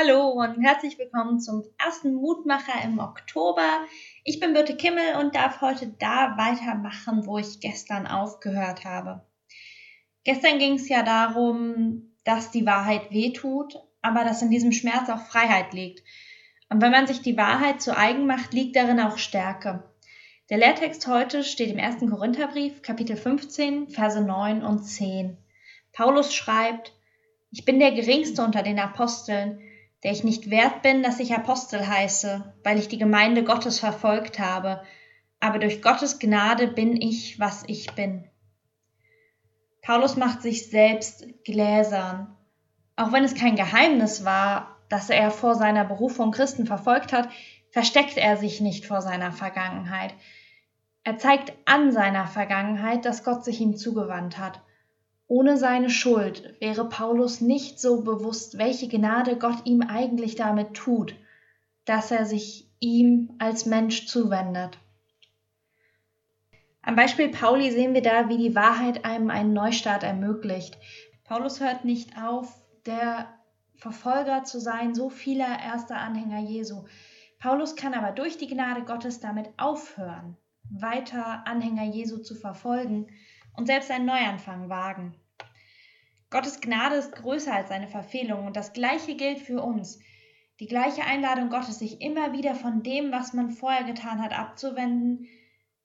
Hallo und herzlich willkommen zum ersten Mutmacher im Oktober. Ich bin Birte Kimmel und darf heute da weitermachen, wo ich gestern aufgehört habe. Gestern ging es ja darum, dass die Wahrheit wehtut, aber dass in diesem Schmerz auch Freiheit liegt. Und wenn man sich die Wahrheit zu eigen macht, liegt darin auch Stärke. Der Lehrtext heute steht im 1. Korintherbrief, Kapitel 15, Verse 9 und 10. Paulus schreibt, ich bin der geringste unter den Aposteln, der ich nicht wert bin, dass ich Apostel heiße, weil ich die Gemeinde Gottes verfolgt habe, aber durch Gottes Gnade bin ich, was ich bin. Paulus macht sich selbst gläsern. Auch wenn es kein Geheimnis war, dass er vor seiner Berufung Christen verfolgt hat, versteckt er sich nicht vor seiner Vergangenheit. Er zeigt an seiner Vergangenheit, dass Gott sich ihm zugewandt hat. Ohne seine Schuld wäre Paulus nicht so bewusst, welche Gnade Gott ihm eigentlich damit tut, dass er sich ihm als Mensch zuwendet. Am Beispiel Pauli sehen wir da, wie die Wahrheit einem einen Neustart ermöglicht. Paulus hört nicht auf, der Verfolger zu sein, so vieler erster Anhänger Jesu. Paulus kann aber durch die Gnade Gottes damit aufhören, weiter Anhänger Jesu zu verfolgen und selbst einen Neuanfang wagen. Gottes Gnade ist größer als seine Verfehlung und das Gleiche gilt für uns. Die gleiche Einladung Gottes, sich immer wieder von dem, was man vorher getan hat, abzuwenden,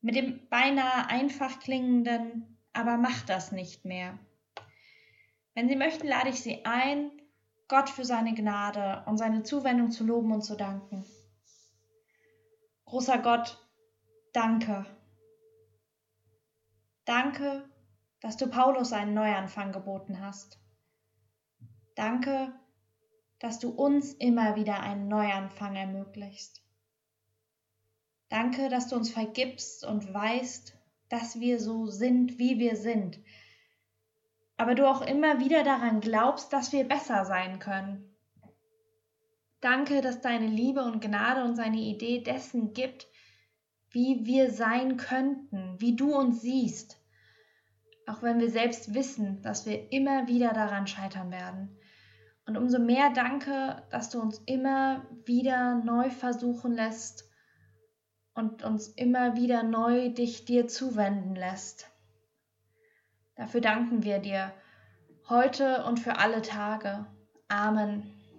mit dem beinahe einfach klingenden, aber macht das nicht mehr. Wenn Sie möchten, lade ich Sie ein, Gott für seine Gnade und seine Zuwendung zu loben und zu danken. Großer Gott, danke. Danke dass du Paulus einen Neuanfang geboten hast. Danke, dass du uns immer wieder einen Neuanfang ermöglichst. Danke, dass du uns vergibst und weißt, dass wir so sind, wie wir sind, aber du auch immer wieder daran glaubst, dass wir besser sein können. Danke, dass deine Liebe und Gnade uns eine Idee dessen gibt, wie wir sein könnten, wie du uns siehst auch wenn wir selbst wissen, dass wir immer wieder daran scheitern werden. Und umso mehr danke, dass du uns immer wieder neu versuchen lässt und uns immer wieder neu dich dir zuwenden lässt. Dafür danken wir dir heute und für alle Tage. Amen.